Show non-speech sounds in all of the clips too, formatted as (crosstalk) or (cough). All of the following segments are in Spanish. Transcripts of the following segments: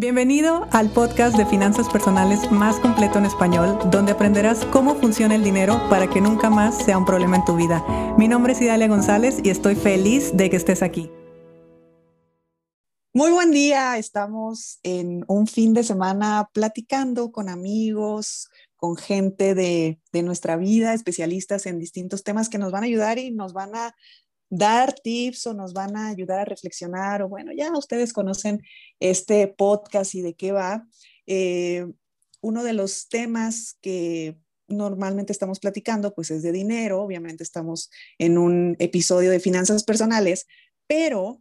Bienvenido al podcast de finanzas personales más completo en español, donde aprenderás cómo funciona el dinero para que nunca más sea un problema en tu vida. Mi nombre es Idalia González y estoy feliz de que estés aquí. Muy buen día, estamos en un fin de semana platicando con amigos, con gente de, de nuestra vida, especialistas en distintos temas que nos van a ayudar y nos van a dar tips o nos van a ayudar a reflexionar o bueno, ya ustedes conocen este podcast y de qué va. Eh, uno de los temas que normalmente estamos platicando pues es de dinero, obviamente estamos en un episodio de finanzas personales, pero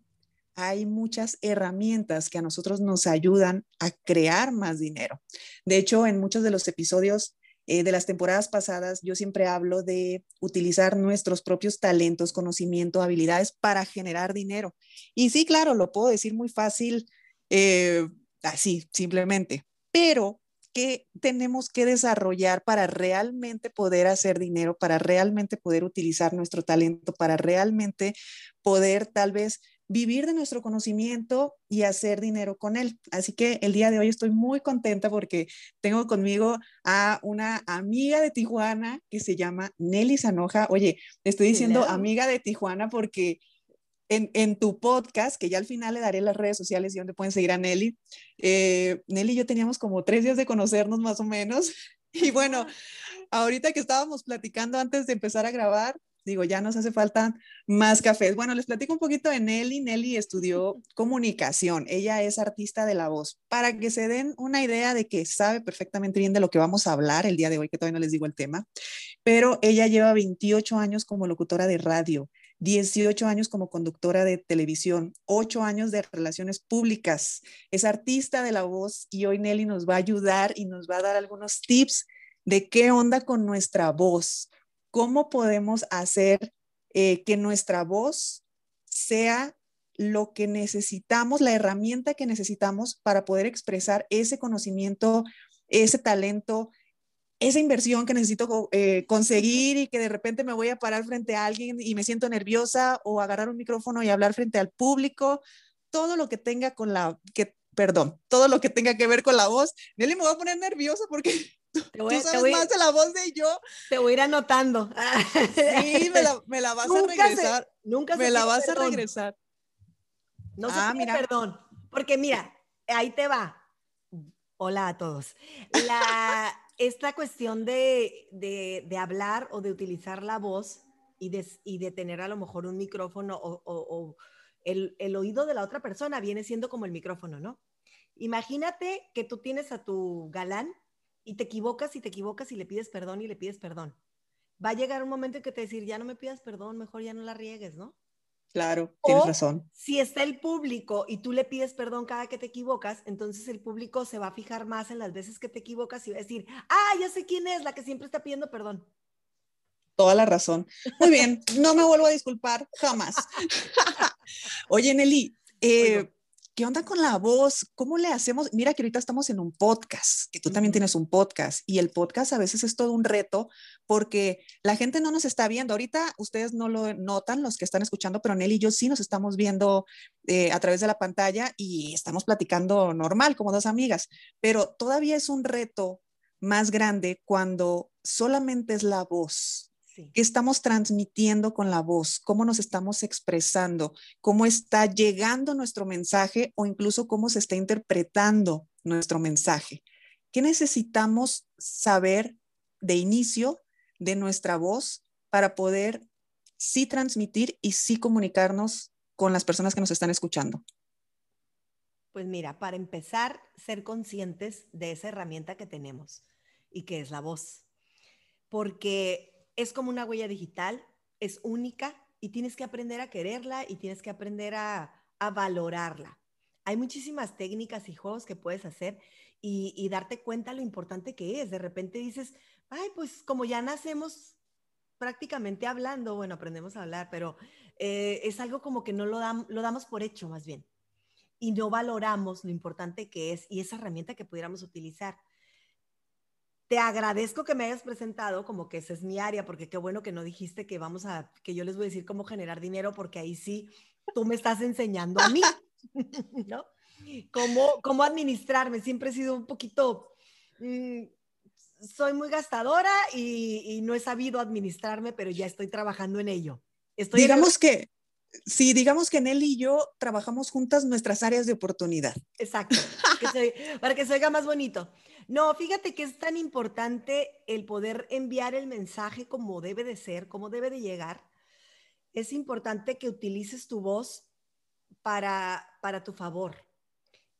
hay muchas herramientas que a nosotros nos ayudan a crear más dinero. De hecho, en muchos de los episodios eh, de las temporadas pasadas, yo siempre hablo de utilizar nuestros propios talentos, conocimiento, habilidades para generar dinero. Y sí, claro, lo puedo decir muy fácil, eh, así, simplemente, pero ¿qué tenemos que desarrollar para realmente poder hacer dinero, para realmente poder utilizar nuestro talento, para realmente poder tal vez vivir de nuestro conocimiento y hacer dinero con él. Así que el día de hoy estoy muy contenta porque tengo conmigo a una amiga de Tijuana que se llama Nelly Sanoja. Oye, estoy diciendo amiga de Tijuana porque en, tu podcast, que ya al final le daré las redes sociales y donde pueden seguir a Nelly, eh, Nelly y yo teníamos como tres días de conocernos más o menos. (laughs) Y bueno, ahorita que estábamos platicando antes de empezar a grabar, digo, ya nos hace falta más cafés. Bueno, les platico un poquito de Nelly. Nelly estudió comunicación. Ella es artista de la voz. Para que se den una idea de que sabe perfectamente bien de lo que vamos a hablar el día de hoy, que todavía no les digo el tema, pero ella lleva 28 años como locutora de radio. 18 años como conductora de televisión, 8 años de relaciones públicas. Es artista de la voz y hoy Nelly nos va a ayudar y nos va a dar algunos tips de qué onda con nuestra voz, cómo podemos hacer eh, que nuestra voz sea lo que necesitamos, la herramienta que necesitamos para poder expresar ese conocimiento, ese talento, esa inversión que necesito eh, conseguir y que de repente me voy a parar frente a alguien y me siento nerviosa o agarrar un micrófono y hablar frente al público, todo lo que tenga con la, que, perdón, todo lo que tenga que ver con la voz. Nelly me voy a poner nerviosa porque (laughs) te voy, Tú sabes más de la voz de yo. Te voy a ir anotando. Sí, me la, me la (laughs) vas a regresar. nunca me la vas a regresar. No ah, mira. perdón. Porque mira, ahí te va. Hola a todos. La, (laughs) esta cuestión de, de, de, hablar o de utilizar la voz y de, y de tener a lo mejor un micrófono o, o, el, el oído de la otra persona viene siendo como el micrófono, ¿no? Imagínate que tú tienes a tu galán y te equivocas y te equivocas y le pides perdón y le pides perdón. Va a llegar un momento en que te decir, ya no me pidas perdón, mejor ya no la riegues, ¿no? Claro, tienes razón. Si está el público y tú le pides perdón cada que te equivocas, entonces el público se va a fijar más en las veces que te equivocas y va a decir, ah, ya sé quién es la que siempre está pidiendo perdón. Toda la razón. Muy bien, no me vuelvo a disculpar jamás. (laughs) Oye, Nelly, eh, ¿qué onda con la voz? ¿Cómo le hacemos? Mira que ahorita estamos en un podcast, que tú también tienes un podcast y el podcast a veces es todo un reto porque la gente no nos está viendo. Ahorita ustedes no lo notan, los que están escuchando, pero Nelly y yo sí nos estamos viendo eh, a través de la pantalla y estamos platicando normal como dos amigas, pero todavía es un reto más grande cuando solamente es la voz ¿Qué estamos transmitiendo con la voz? ¿Cómo nos estamos expresando? ¿Cómo está llegando nuestro mensaje o incluso cómo se está interpretando nuestro mensaje? ¿Qué necesitamos saber de inicio de nuestra voz para poder sí transmitir y sí comunicarnos con las personas que nos están escuchando? Pues mira, para empezar, ser conscientes de esa herramienta que tenemos y que es la voz. Porque es como una huella digital, es única y tienes que aprender a quererla y tienes que aprender a, valorarla. Hay muchísimas técnicas y juegos que puedes hacer y, darte cuenta lo importante que es. De repente dices, ay, pues como ya nacemos prácticamente hablando, bueno, aprendemos a hablar, pero eh, es algo como que no lo, lo damos por hecho más bien y no valoramos lo importante que es y esa herramienta que pudiéramos utilizar te agradezco que me hayas presentado como que esa es mi área, porque qué bueno que no dijiste que vamos a, que yo les voy a decir cómo generar dinero, porque ahí sí tú me estás enseñando a mí, (laughs) ¿no? cómo, cómo administrarme. Siempre he sido un poquito, mm, soy muy gastadora y, no he sabido administrarme, pero ya estoy trabajando en ello. Estoy digamos que, sí, digamos que Nelly y yo trabajamos juntas nuestras áreas de oportunidad. Exacto, para que se oiga más bonito. No, fíjate que es tan importante el poder enviar el mensaje como debe de ser, como debe de llegar. Es importante que utilices tu voz para, para tu favor.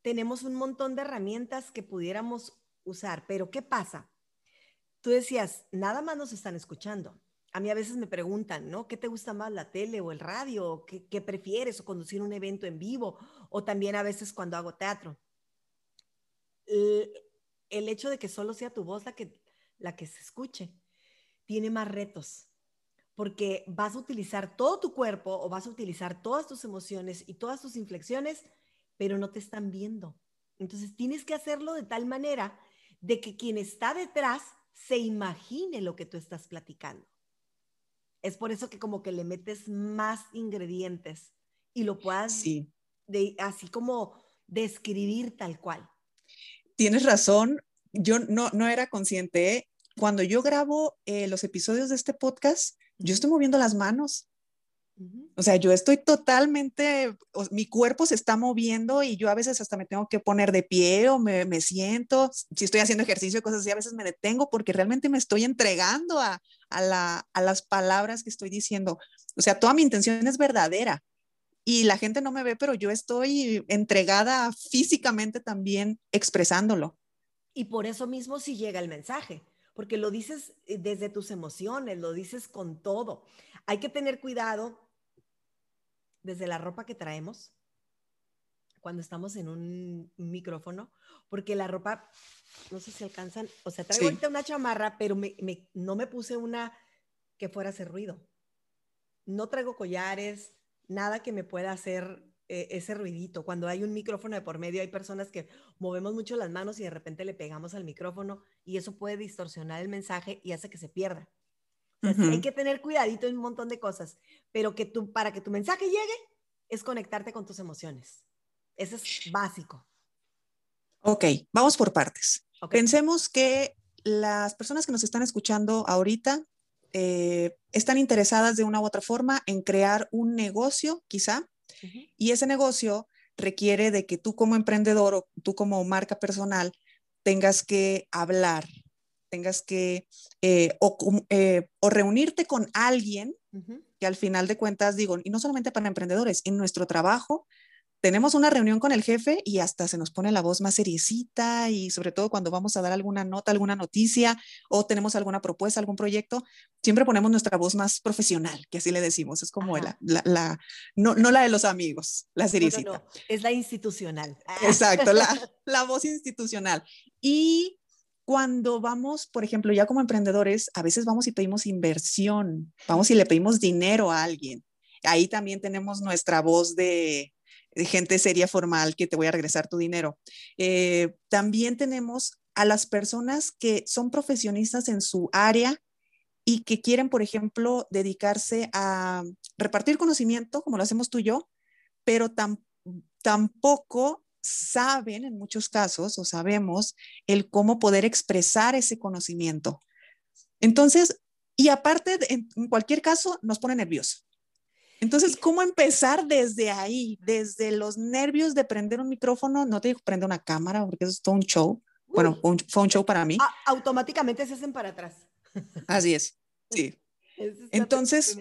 Tenemos un montón de herramientas que pudiéramos usar, pero ¿qué pasa? Tú decías, nada más nos están escuchando. A mí a veces me preguntan, ¿no? ¿Qué te gusta más, la tele o el radio? ¿Qué, prefieres? ¿O conducir un evento en vivo? O también a veces cuando hago teatro. El, hecho de que solo sea tu voz la que, la que se escuche tiene más retos porque vas a utilizar todo tu cuerpo o vas a utilizar todas tus emociones y todas tus inflexiones, pero no te están viendo. Entonces tienes que hacerlo de tal manera de que quien está detrás se imagine lo que tú estás platicando. Es por eso que como que le metes más ingredientes y lo puedas de, así como describir tal cual. Tienes razón, yo no, no era consciente. Cuando yo grabo eh, los episodios de este podcast, yo estoy moviendo las manos. O sea, yo estoy totalmente, mi cuerpo se está moviendo y yo a veces hasta me tengo que poner de pie o me, me siento, si estoy haciendo ejercicio y cosas así, a veces me detengo porque realmente me estoy entregando a, a, la, a las palabras que estoy diciendo. O sea, toda mi intención es verdadera y la gente no me ve, pero yo estoy entregada físicamente también expresándolo. Y por eso mismo sí llega el mensaje, porque lo dices eh, desde tus emociones, lo dices con todo. Hay que tener cuidado desde la ropa que traemos cuando estamos en un micrófono, porque la ropa, no sé si alcanzan, o sea, traigo ahorita una chamarra, pero no me puse una que fuera a hacer ruido. No traigo collares, nada que me pueda hacer eh, ese ruidito. Cuando hay un micrófono de por medio, hay personas que movemos mucho las manos y de repente le pegamos al micrófono y eso puede distorsionar el mensaje y hace que se pierda. Hay que tener cuidadito en un montón de cosas, pero que tú, para que tu mensaje llegue, es conectarte con tus emociones. Eso es básico. Ok, vamos por partes. Pensemos que las personas que nos están escuchando ahorita eh, están interesadas de una u otra forma en crear un negocio, quizá, y ese negocio requiere de que tú como emprendedor o tú como marca personal tengas que hablar tengas que eh, eh, o, reunirte con alguien que al final de cuentas digo, y no solamente para emprendedores, en nuestro trabajo tenemos una reunión con el jefe y hasta se nos pone la voz más seriecita y sobre todo cuando vamos a dar alguna nota, alguna noticia o tenemos alguna propuesta, algún proyecto, siempre ponemos nuestra voz más profesional, que así le decimos, es como la, la, no, no, la de los amigos, la seriecita. es la institucional. Exacto, (laughs) la, la voz institucional. Y cuando vamos, por ejemplo, ya como emprendedores, a veces vamos y pedimos inversión, vamos y le pedimos dinero a alguien. Ahí también tenemos nuestra voz de, gente seria formal que te voy a regresar tu dinero. Eh, también tenemos a las personas que son profesionistas en su área y que quieren, por ejemplo, dedicarse a repartir conocimiento, como lo hacemos tú y yo, pero tampoco saben en muchos casos o sabemos el cómo poder expresar ese conocimiento. Entonces, y aparte, en, cualquier caso, nos pone nervioso. Entonces, ¿cómo empezar desde ahí? Desde los nervios de prender un micrófono, no te digo prender una cámara, porque eso es todo un show. Bueno, fue un show para mí. automáticamente se hacen para atrás. (laughs) Así es, sí. Entonces,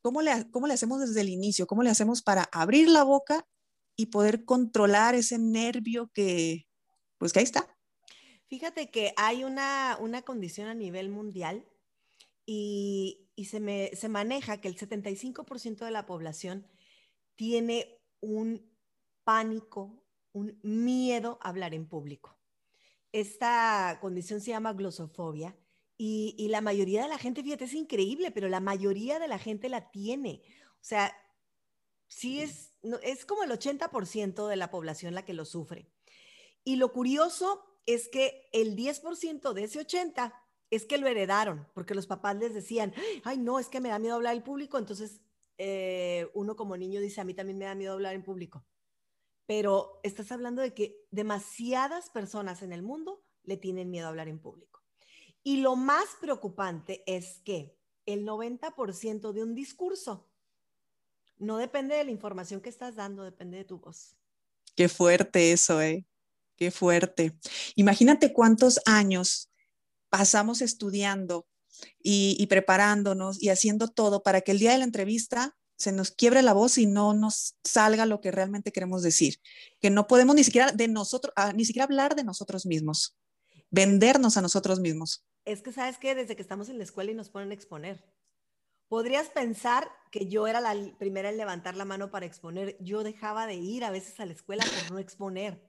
¿cómo le, ¿cómo le hacemos desde el inicio? ¿Cómo le hacemos para abrir la boca y poder controlar ese nervio que, pues que ahí está. Fíjate que hay una, una condición a nivel mundial y, y se, me, se maneja que el 75% de la población tiene un pánico, un miedo a hablar en público. Esta condición se llama glosofobia y, y, la mayoría de la gente, fíjate, es increíble, pero la mayoría de la gente la tiene. O sea, sí es es como el 80% de la población la que lo sufre. Y lo curioso es que el 10% de ese 80 es que lo heredaron, porque los papás les decían, ay, no, es que me da miedo hablar en público, entonces eh, uno como niño dice, a mí también me da miedo hablar en público. pero estás hablando de que demasiadas personas en el mundo le tienen miedo a hablar en público. Y lo más preocupante es que el 90% de un discurso no depende de la información que estás dando, depende de tu voz. Qué fuerte eso, ¿eh? Qué fuerte. Imagínate cuántos años pasamos estudiando y, preparándonos y haciendo todo para que el día de la entrevista se nos quiebre la voz y no nos salga lo que realmente queremos decir, que no podemos ni siquiera de nosotros, ah, ni siquiera hablar de nosotros mismos, vendernos a nosotros mismos. Es que sabes que desde que estamos en la escuela y nos ponen a exponer, podrías pensar que yo era la primera en levantar la mano para exponer. Yo dejaba de ir a veces a la escuela por no exponer.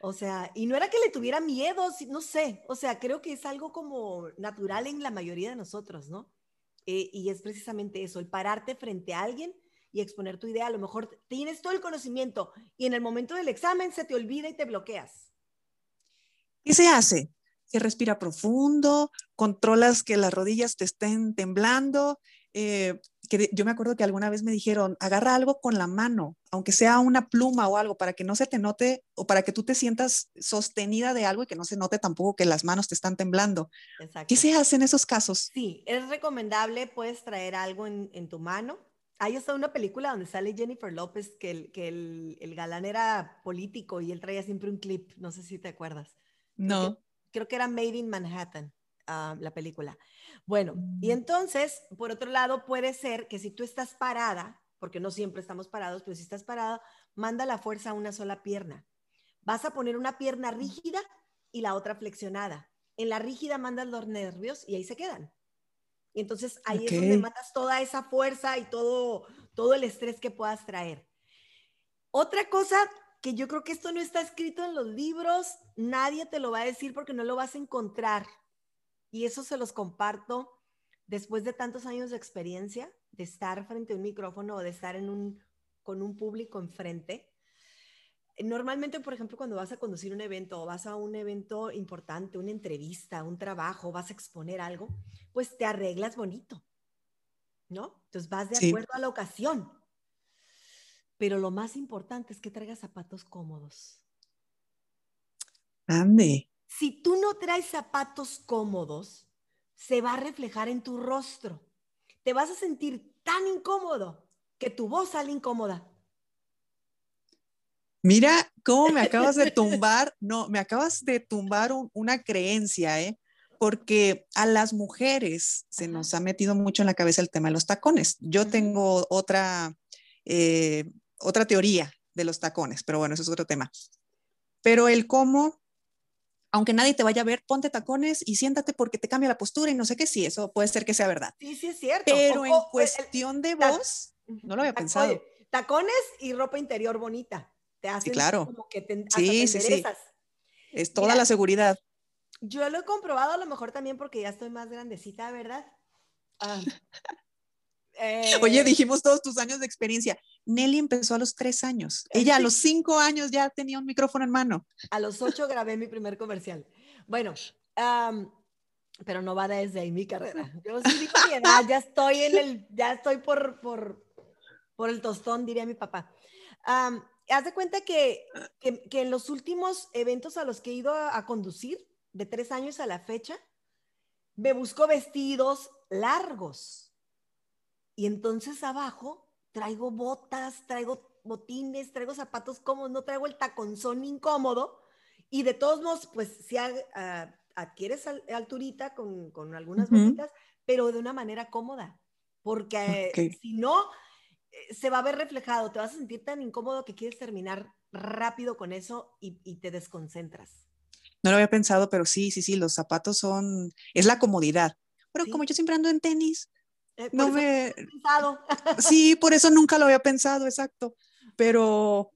O sea, y no era que le tuviera miedo, no sé, o sea, creo que es algo como natural en la mayoría de nosotros, ¿no? Eh, y es precisamente eso, el pararte frente a alguien y exponer tu idea. A lo mejor tienes todo el conocimiento y en el momento del examen se te olvida y te bloqueas. ¿Qué se hace? Se respira profundo, controlas que las rodillas te estén temblando, eh, que yo me acuerdo que alguna vez me dijeron, agarra algo con la mano, aunque sea una pluma o algo, para que no se te note o para que tú te sientas sostenida de algo y que no se note tampoco que las manos te están temblando. ¿Qué se hace en esos casos? Sí, es recomendable, puedes traer algo en, tu mano. Hay hasta una película donde sale Jennifer López, que, el, que el, galán era político y él traía siempre un clip, no sé si te acuerdas. No. creo que era Made in Manhattan, ah, la película. Bueno, y entonces, por otro lado, puede ser que si tú estás parada, porque no siempre estamos parados, pero si estás parada, manda la fuerza a una sola pierna. Vas a poner una pierna rígida y la otra flexionada. En la rígida mandas los nervios y ahí se quedan. Y entonces ahí es donde mandas toda esa fuerza y todo, todo el estrés que puedas traer. Otra cosa que yo creo que esto no está escrito en los libros, nadie te lo va a decir porque no lo vas a encontrar y eso se los comparto después de tantos años de experiencia, de estar frente a un micrófono o de estar en un, con un público enfrente. Normalmente, por ejemplo, cuando vas a conducir un evento o vas a un evento importante, una entrevista, un trabajo, vas a exponer algo, pues te arreglas bonito, ¿no? Entonces vas de acuerdo a la ocasión. Pero lo más importante es que traigas zapatos cómodos. Ande si tú no traes zapatos cómodos, se va a reflejar en tu rostro. Te vas a sentir tan incómodo que tu voz sale incómoda. Mira cómo me acabas de (laughs) tumbar, no, me acabas de tumbar una creencia, ¿eh? Porque a las mujeres se nos ha metido mucho en la cabeza el tema de los tacones. Yo tengo otra, eh, otra teoría de los tacones, pero bueno, eso es otro tema. Pero el cómo aunque nadie te vaya a ver, ponte tacones y siéntate porque te cambia la postura y no sé qué, sí, eso puede ser que sea verdad. Sí, sí, es cierto. Pero en cuestión de voz, no lo había pensado. Tacones y ropa interior bonita. Te hacen claro. como que te, sí, sí, sí. Es toda la seguridad. Yo lo he comprobado a lo mejor también porque ya estoy más grandecita, ¿verdad? Ah, (laughs) Oye, eh, dijimos todos tus años de experiencia. Nelly empezó a los tres años. Ella a los cinco años ya tenía un micrófono en mano. A los ocho grabé mi primer comercial. Bueno, pero no va desde ahí mi carrera. Yo sí digo mi edad, ya estoy en el, ya estoy por, por, por el tostón, diría mi papá. haz de cuenta que, que, que, en los últimos eventos a los que he ido a, a conducir, de tres años a la fecha, me busco vestidos largos y entonces abajo traigo botas, traigo botines, traigo zapatos cómodos, no traigo el taconzón incómodo. Y de todos modos, pues si adquieres alturita con, con algunas botitas, pero de una manera cómoda. Porque si no, eh, se va a ver reflejado, te vas a sentir tan incómodo que quieres terminar rápido con eso y, y te desconcentras. No lo había pensado, pero sí, sí, sí, los zapatos son, es la comodidad. Pero como yo siempre ando en tenis, eh, no me... (laughs) Sí, por eso nunca lo había pensado, exacto. Pero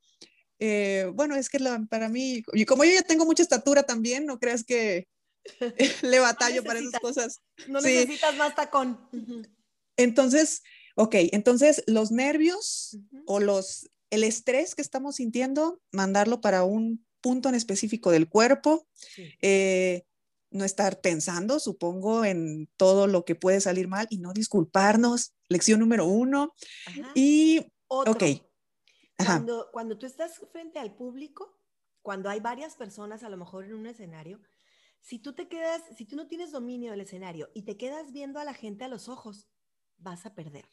eh, bueno, es que para mí, y como yo ya tengo mucha estatura también, no creas que (laughs) le batallo para esas cosas. No necesitas más tacón. Entonces, ok, entonces los nervios o los, el estrés que estamos sintiendo, mandarlo para un punto en específico del cuerpo. Eh, no estar pensando, supongo, en todo lo que puede salir mal y no disculparnos. Lección número uno. Y, ok. Cuando, cuando tú estás frente al público, cuando hay varias personas a lo mejor en un escenario, si tú te quedas, si tú no tienes dominio del escenario y te quedas viendo a la gente a los ojos, vas a perder.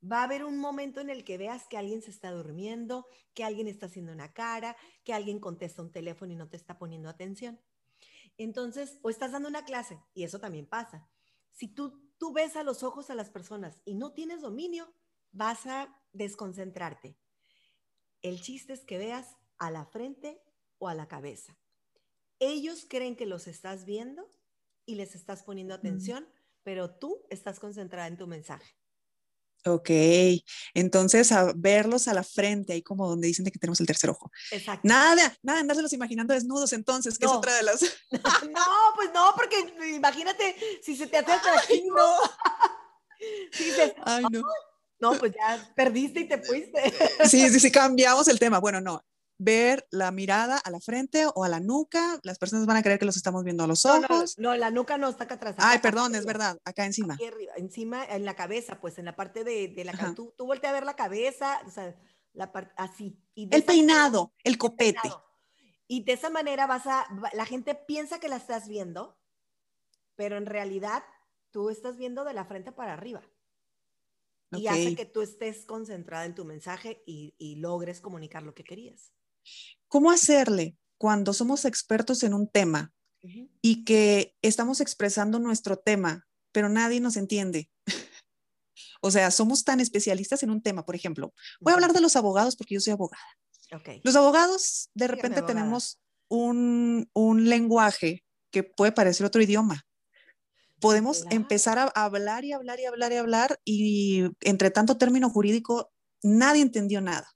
Va a haber un momento en el que veas que alguien se está durmiendo, que alguien está haciendo una cara, que alguien contesta un teléfono y no te está poniendo atención. Entonces, o estás dando una clase, y eso también pasa. Si tú, tú ves a los ojos a las personas y no tienes dominio, vas a desconcentrarte. El chiste es que veas a la frente o a la cabeza. Ellos creen que los estás viendo y les estás poniendo atención, pero tú estás concentrada en tu mensaje. Ok, entonces a verlos a la frente, ahí como donde dicen que tenemos el tercer ojo. Exacto. Nada, nada, andárselos imaginando desnudos entonces, que es otra de las... (laughs) no, pues no, porque imagínate si se te hace atractivo. no. (laughs) Ay, no. No, pues ya perdiste y te fuiste. Sí, sí, sí, cambiamos el tema. Bueno, no, ver la mirada a la frente o a la nuca. Las personas van a creer que los estamos viendo a los ojos. No, la nuca no está acá atrás. Ay, perdón, es verdad, acá encima. Aquí arriba, encima, en la cabeza, pues en la parte de, de la cabeza. Tú, tú volteas a ver la cabeza, o sea, la parte así. el peinado, el copete. Y de esa manera vas a, la gente piensa que la estás viendo, pero en realidad tú estás viendo de la frente para arriba. Y hace que tú estés concentrada en tu mensaje y, y logres comunicar lo que querías. ¿Cómo hacerle cuando somos expertos en un tema y que estamos expresando nuestro tema, pero nadie nos entiende? (laughs) o sea, somos tan especialistas en un tema, por ejemplo, voy a hablar de los abogados porque yo soy abogada. Los abogados, de repente tenemos un, un lenguaje que puede parecer otro idioma podemos empezar a hablar y hablar y hablar y hablar y entre tanto término jurídico nadie entendió nada.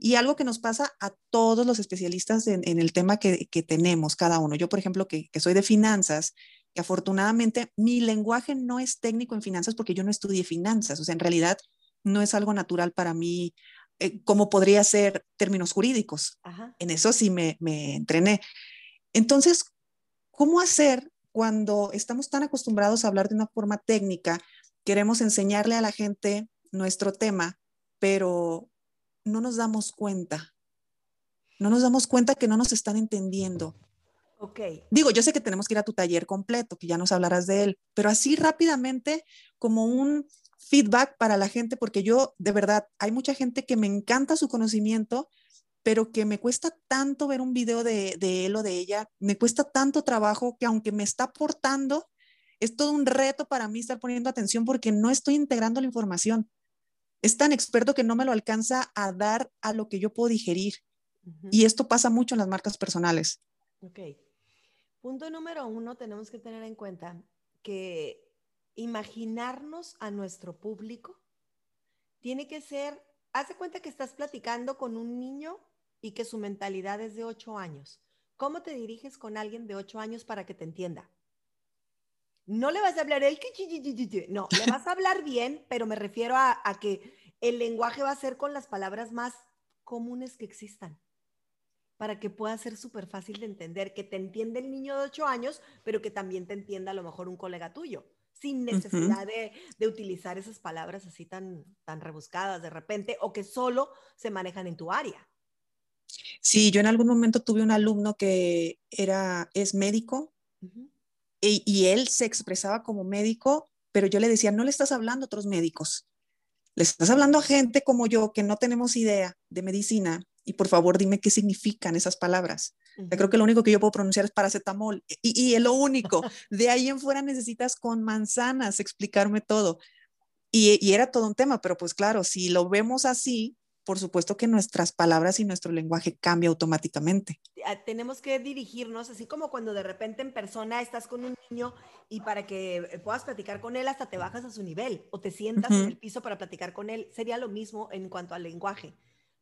Y algo que nos pasa a todos los especialistas en, el tema que, tenemos cada uno. Yo, por ejemplo, que, soy de finanzas, que afortunadamente mi lenguaje no es técnico en finanzas porque yo no estudié finanzas. O sea, en realidad no es algo natural para mí eh, como podría ser términos jurídicos. En eso sí me, me entrené. Entonces, ¿cómo hacer cuando estamos tan acostumbrados a hablar de una forma técnica? Queremos enseñarle a la gente nuestro tema, pero no nos damos cuenta. No nos damos cuenta que no nos están entendiendo. Ok. Digo, yo sé que tenemos que ir a tu taller completo, que ya nos hablarás de él, pero así rápidamente como un feedback para la gente, porque yo, de verdad, hay mucha gente que me encanta su conocimiento, pero que me cuesta tanto ver un video de, de él o de ella, me cuesta tanto trabajo que aunque me está aportando, es todo un reto para mí estar poniendo atención porque no estoy integrando la información es tan experto que no me lo alcanza a dar a lo que yo puedo digerir. Y esto pasa mucho en las marcas personales. Ok. Punto número uno, tenemos que tener en cuenta que imaginarnos a nuestro público tiene que ser, hace cuenta que estás platicando con un niño y que su mentalidad es de ocho años. ¿Cómo te diriges con alguien de ocho años para que te entienda? No le vas a hablar el que, no, le vas a hablar bien, pero me refiero a, que el lenguaje va a ser con las palabras más comunes que existan, para que pueda ser súper fácil de entender, que te entienda el niño de 8 años, pero que también te entienda a lo mejor un colega tuyo, sin necesidad de, de, utilizar esas palabras así tan, tan rebuscadas de repente, o que solo se manejan en tu área. Sí, yo en algún momento tuve un alumno que era, es médico, y, él se expresaba como médico, pero yo le decía, no le estás hablando a otros médicos, le estás hablando a gente como yo que no tenemos idea de medicina y por favor dime qué significan esas palabras. Yo creo que lo único que yo puedo pronunciar es paracetamol y, y es lo único. De ahí en fuera necesitas con manzanas explicarme todo. Y, y, era todo un tema, pero pues claro, si lo vemos así, por supuesto que nuestras palabras y nuestro lenguaje cambia automáticamente. Ah, tenemos que dirigirnos, así como cuando de repente en persona estás con un niño y para que eh, puedas platicar con él hasta te bajas a su nivel o te sientas en el piso para platicar con él. Sería lo mismo en cuanto al lenguaje.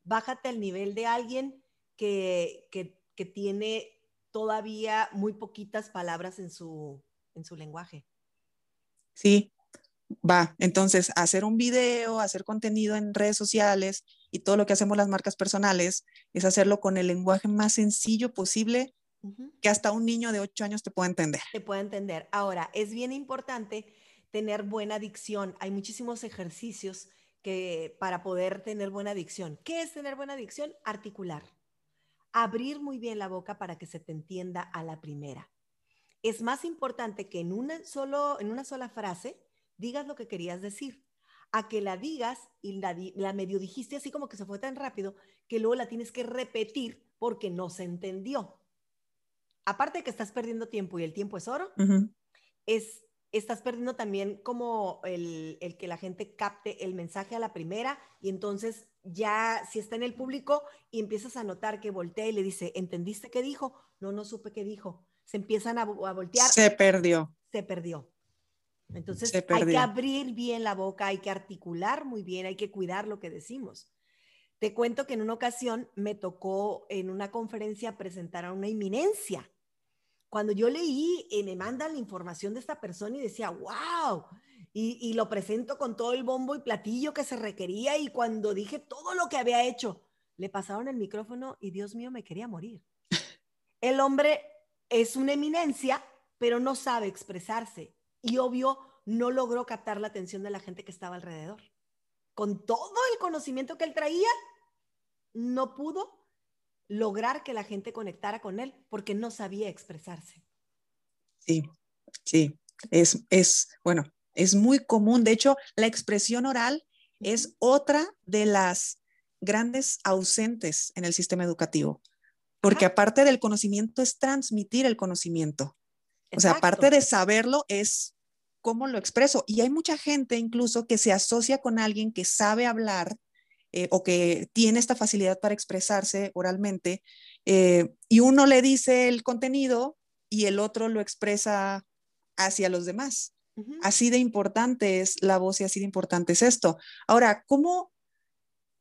Bájate al nivel de alguien que, que, que tiene todavía muy poquitas palabras en su, en su lenguaje. Sí, va. Entonces, hacer un video, hacer contenido en redes sociales, y todo lo que hacemos las marcas personales es hacerlo con el lenguaje más sencillo posible que hasta un niño de 8 años te pueda entender. Te puede entender. Ahora, es bien importante tener buena dicción. Hay muchísimos ejercicios que para poder tener buena dicción. ¿Qué es tener buena dicción? Articular. Abrir muy bien la boca para que se te entienda a la primera. Es más importante que en una, solo, en una sola frase digas lo que querías decir, a que la digas y la, la medio dijiste así como que se fue tan rápido que luego la tienes que repetir porque no se entendió. Aparte de que estás perdiendo tiempo y el tiempo es oro, es estás perdiendo también como el, que la gente capte el mensaje a la primera y entonces ya si está en el público y empiezas a notar que voltea y le dice, ¿entendiste qué dijo? No, no supe qué dijo. Se empiezan a, voltear. Se perdió. Se perdió. Entonces hay que abrir bien la boca, hay que articular muy bien, hay que cuidar lo que decimos. Te cuento que en una ocasión me tocó en una conferencia presentar a una inminencia cuando yo leí, y me mandan la información de esta persona y decía, wow, y, lo presento con todo el bombo y platillo que se requería y cuando dije todo lo que había hecho, le pasaron el micrófono y Dios mío, me quería morir. El hombre es una eminencia, pero no sabe expresarse y obvio no logró captar la atención de la gente que estaba alrededor. Con todo el conocimiento que él traía, no pudo lograr que la gente conectara con él porque no sabía expresarse. Sí, sí, es, es, bueno, es muy común. De hecho, la expresión oral es otra de las grandes ausentes en el sistema educativo, porque aparte del conocimiento es transmitir el conocimiento. O sea, aparte de saberlo es cómo lo expreso. Y hay mucha gente incluso que se asocia con alguien que sabe hablar eh, o que tiene esta facilidad para expresarse oralmente, eh, y uno le dice el contenido y el otro lo expresa hacia los demás. Así de importante es la voz y así de importante es esto. Ahora, ¿cómo?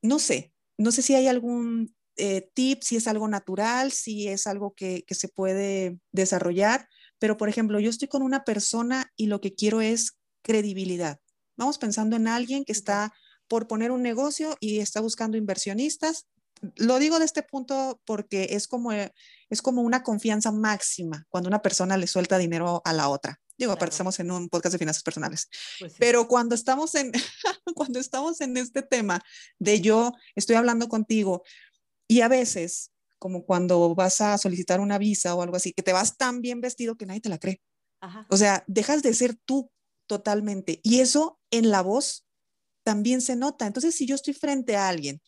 No sé, no sé si hay algún eh, tip, si es algo natural, si es algo que, que se puede desarrollar, pero por ejemplo, yo estoy con una persona y lo que quiero es credibilidad. Vamos pensando en alguien que está por poner un negocio y está buscando inversionistas. Lo digo de este punto porque es como, es como una confianza máxima cuando una persona le suelta dinero a la otra. Digo, aparte estamos en un podcast de finanzas personales. Pues Pero cuando estamos, en, (laughs) cuando estamos en este tema de yo estoy hablando contigo y a veces, como cuando vas a solicitar una visa o algo así, que te vas tan bien vestido que nadie te la cree. O sea, dejas de ser tú totalmente. Y eso en la voz también se nota. Entonces, si yo estoy frente a alguien,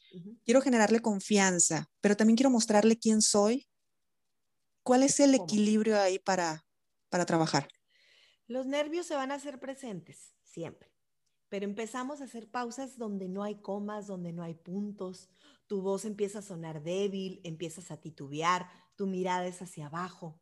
quiero generarle confianza, pero también quiero mostrarle quién soy, ¿cuál es el equilibrio ahí para, para trabajar? Los nervios se van a hacer presentes siempre, pero empezamos a hacer pausas donde no hay comas, donde no hay puntos, tu voz empieza a sonar débil, empiezas a titubear, tu mirada es hacia abajo,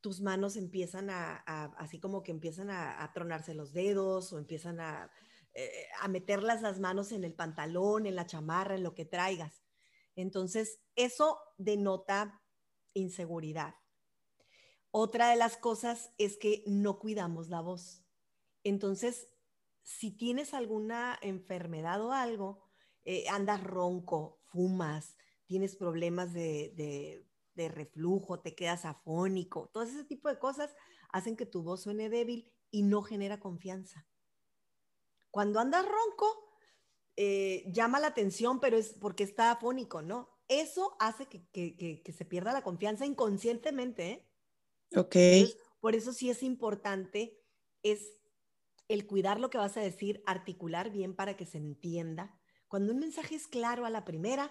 tus manos empiezan a, así como que empiezan a tronarse los dedos o empiezan a, eh, a meter las manos en el pantalón, en la chamarra, en lo que traigas. Entonces, eso denota inseguridad. Otra de las cosas es que no cuidamos la voz. Entonces, si tienes alguna enfermedad o algo, eh, andas ronco, fumas, tienes problemas de, de reflujo, te quedas afónico, todo ese tipo de cosas hacen que tu voz suene débil y no genera confianza. Cuando andas ronco, eh, llama la atención, pero es porque está afónico, ¿no? Eso hace que, se pierda la confianza inconscientemente. ¿eh? Ok. por eso sí es importante, es el cuidar lo que vas a decir, articular bien para que se entienda. Cuando un mensaje es claro a la primera,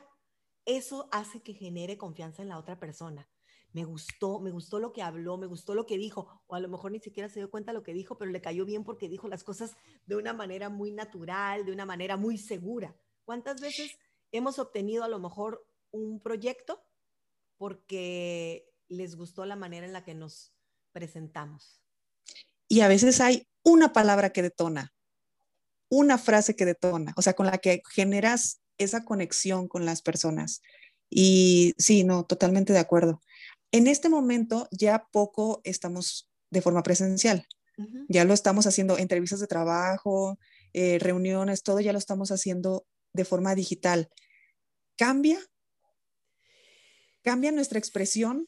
eso hace que genere confianza en la otra persona me gustó, me gustó lo que habló, me gustó lo que dijo, o a lo mejor ni siquiera se dio cuenta lo que dijo, pero le cayó bien porque dijo las cosas de una manera muy natural, de una manera muy segura. ¿Cuántas veces hemos obtenido a lo mejor un proyecto porque les gustó la manera en la que nos presentamos? Y a veces hay una palabra que detona, una frase que detona, o sea, con la que generas esa conexión con las personas. Y sí, no, totalmente de acuerdo. En este momento ya poco estamos de forma presencial. Ya lo estamos haciendo entrevistas de trabajo, eh, reuniones, todo ya lo estamos haciendo de forma digital. ¿Cambia? ¿Cambia nuestra expresión?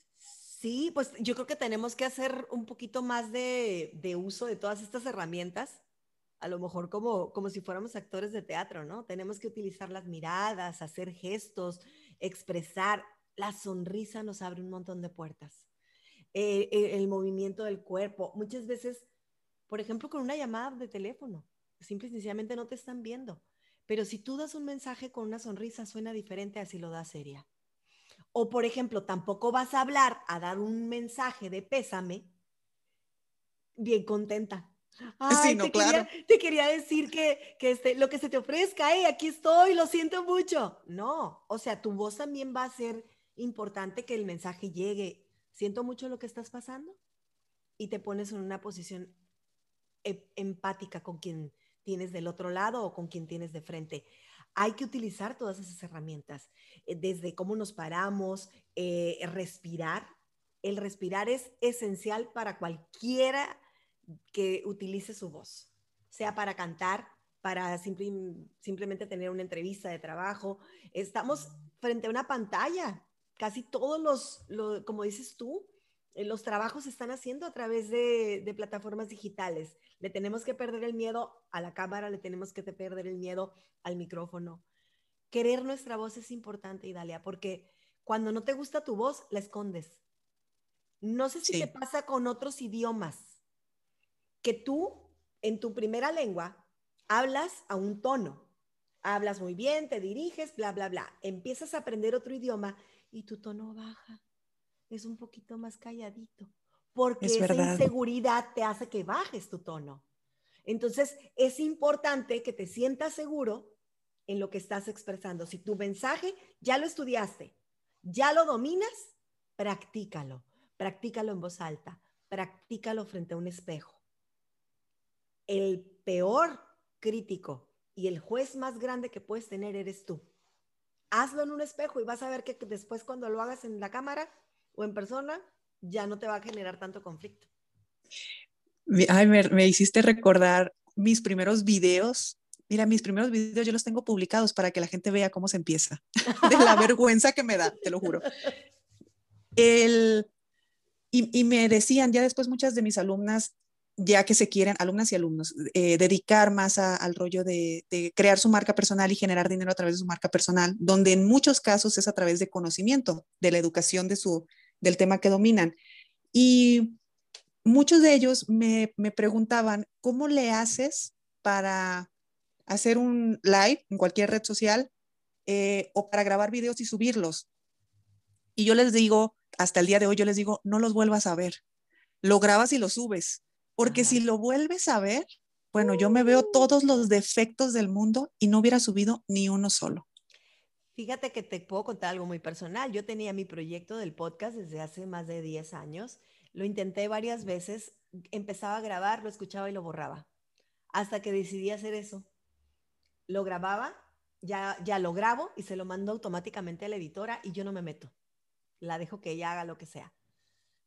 Sí, pues yo creo que tenemos que hacer un poquito más de, uso de todas estas herramientas. A lo mejor como, como si fuéramos actores de teatro, ¿no? Tenemos que utilizar las miradas, hacer gestos, expresar. La sonrisa nos abre un montón de puertas. Eh, eh, el movimiento del cuerpo. Muchas veces, por ejemplo, con una llamada de teléfono, simple y sencillamente no te están viendo. Pero si tú das un mensaje con una sonrisa, suena diferente a si lo das seria. O, por ejemplo, tampoco vas a hablar a dar un mensaje de pésame bien contenta. Sí, no, te, claro. quería, te quería decir que, que este, lo que se te ofrezca, hey, aquí estoy, lo siento mucho. No, o sea, tu voz también va a ser importante que el mensaje llegue. Siento mucho lo que estás pasando y te pones en una posición e, empática con quien tienes del otro lado o con quien tienes de frente. Hay que utilizar todas esas herramientas, eh, desde cómo nos paramos, eh, respirar. El respirar es esencial para cualquiera que utilice su voz, sea para cantar, para simplemente tener una entrevista de trabajo. Estamos frente a una pantalla. Casi todos los, como dices tú, eh, los trabajos se están haciendo a través de, de, plataformas digitales. Le tenemos que perder el miedo a la cámara, le tenemos que perder el miedo al micrófono. Querer nuestra voz es importante, Idalia, porque cuando no te gusta tu voz, la escondes. No sé si te pasa con otros idiomas que tú en tu primera lengua hablas a un tono, hablas muy bien, te diriges, bla, bla, bla. Empiezas a aprender otro idioma y tu tono baja, es un poquito más calladito, porque esa inseguridad te hace que bajes tu tono. Entonces, es importante que te sientas seguro en lo que estás expresando. Si tu mensaje ya lo estudiaste, ya lo dominas, practícalo. Practícalo en voz alta, practícalo frente a un espejo el peor crítico y el juez más grande que puedes tener eres tú. Hazlo en un espejo y vas a ver que después cuando lo hagas en la cámara o en persona, ya no te va a generar tanto conflicto. Ay, me, hiciste recordar mis primeros videos. Mira, mis primeros videos yo los tengo publicados para que la gente vea cómo se empieza. (laughs) De la vergüenza que me da, te lo juro. El, y, me decían ya después muchas de mis alumnas, ya que se quieren, alumnas y alumnos, eh, dedicar más al rollo de, crear su marca personal y generar dinero a través de su marca personal, donde en muchos casos es a través de conocimiento, de la educación de su, del tema que dominan. Y muchos de ellos me, preguntaban, ¿cómo le haces para hacer un live en cualquier red social eh, o para grabar videos y subirlos? Y yo les digo, hasta el día de hoy, yo les digo, no los vuelvas a ver. Lo grabas y lo subes porque si lo vuelves a ver, bueno, yo me veo uh. todos los defectos del mundo y no hubiera subido ni uno solo. Fíjate que te puedo contar algo muy personal. Yo tenía mi proyecto del podcast desde hace más de 10 años. Lo intenté varias veces, empezaba a grabar, lo escuchaba y lo borraba. Hasta que decidí hacer eso. Lo grababa, ya, ya lo grabo y se lo mando automáticamente a la editora y yo no me meto. La dejo que ella haga lo que sea.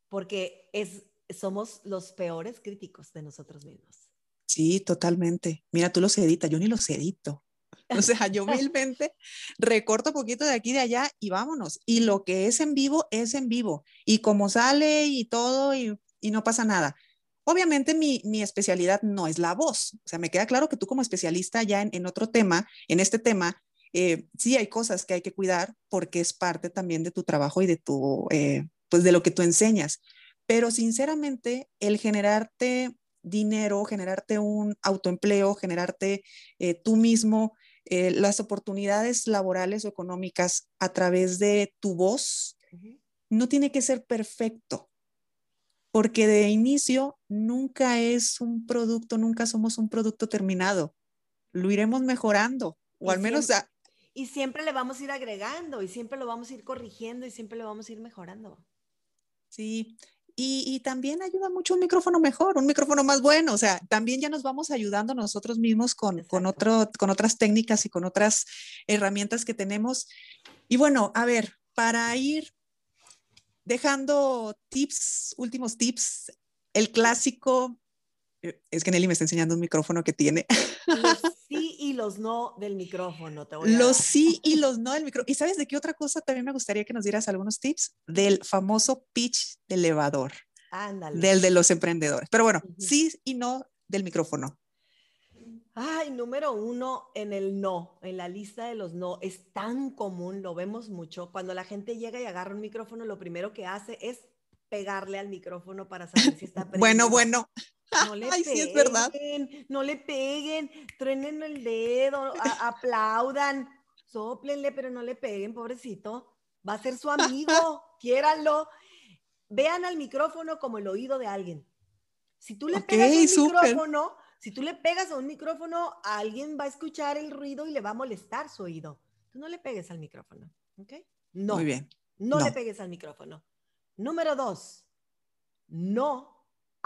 Porque es, somos los peores críticos de nosotros mismos. Sí, totalmente. Mira, tú los editas, yo ni los edito. O sea, yo (laughs) humilmente recorto un poquito de aquí y de allá y vámonos. Y lo que es en vivo es en vivo. Y como sale y todo y, y no pasa nada. Obviamente mi, mi, especialidad no es la voz. O sea, me queda claro que tú como especialista ya en, en otro tema, en este tema, eh, sí hay cosas que hay que cuidar porque es parte también de tu trabajo y de tu, eh, pues de lo que tú enseñas. Pero sinceramente, el generarte dinero, generarte un autoempleo, generarte eh, tú mismo eh, las oportunidades laborales o económicas a través de tu voz, no tiene que ser perfecto, porque de inicio nunca es un producto, nunca somos un producto terminado. Lo iremos mejorando, o al menos... y siempre le vamos a ir agregando, y siempre lo vamos a ir corrigiendo, y siempre lo vamos a ir mejorando. Sí, y, también ayuda mucho un micrófono mejor, un micrófono más bueno. O sea, también ya nos vamos ayudando nosotros mismos con, con, otro, con otras técnicas y con otras herramientas que tenemos. Y bueno, a ver, para ir dejando tips, últimos tips, el clásico, es que Nelly me está enseñando un micrófono que tiene. (laughs) sí y los no del micrófono. los (laughs) sí y los no del micrófono. ¿Y sabes de qué otra cosa también me gustaría que nos dieras algunos tips? Del famoso pitch de elevador. Ándale. Del de los emprendedores. Pero bueno, sí y no del micrófono. Ay, número uno en el no, en la lista de los no. Es tan común, lo vemos mucho. Cuando la gente llega y agarra un micrófono, lo primero que hace es pegarle al micrófono para saber si está (laughs) prendido. Bueno, bueno. No le (laughs) Ay, peguen, sí es verdad. no le peguen, truenen el dedo, (laughs) aplaudan, soplenle, pero no le peguen, pobrecito. Va a ser su amigo, (laughs) quiéranlo. Vean al micrófono como el oído de alguien. Si tú le pegas un micrófono, si tú le pegas a un micrófono, alguien va a escuchar el ruido y le va a molestar su oído. Tú no le pegues al micrófono, ¿ok? No. Muy bien. No, le pegues al micrófono. Número dos, no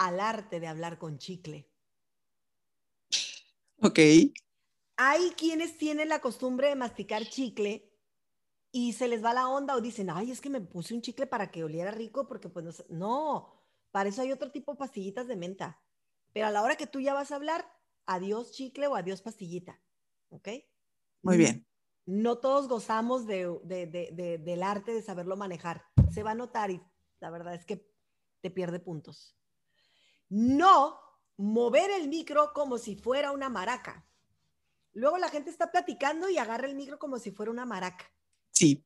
al arte de hablar con chicle. Ok. Hay quienes tienen la costumbre de masticar chicle y se les va la onda o dicen, ay, es que me puse un chicle para que oliera rico porque pues no, no para eso hay otro tipo de pastillitas de menta. Pero a la hora que tú ya vas a hablar, adiós chicle o adiós pastillita. ¿Ok? Muy bien. No todos gozamos de, del arte de saberlo manejar. Se va a notar y la verdad es que te pierde puntos. No mover el micro como si fuera una maraca. Luego la gente está platicando y agarra el micro como si fuera una maraca. Sí.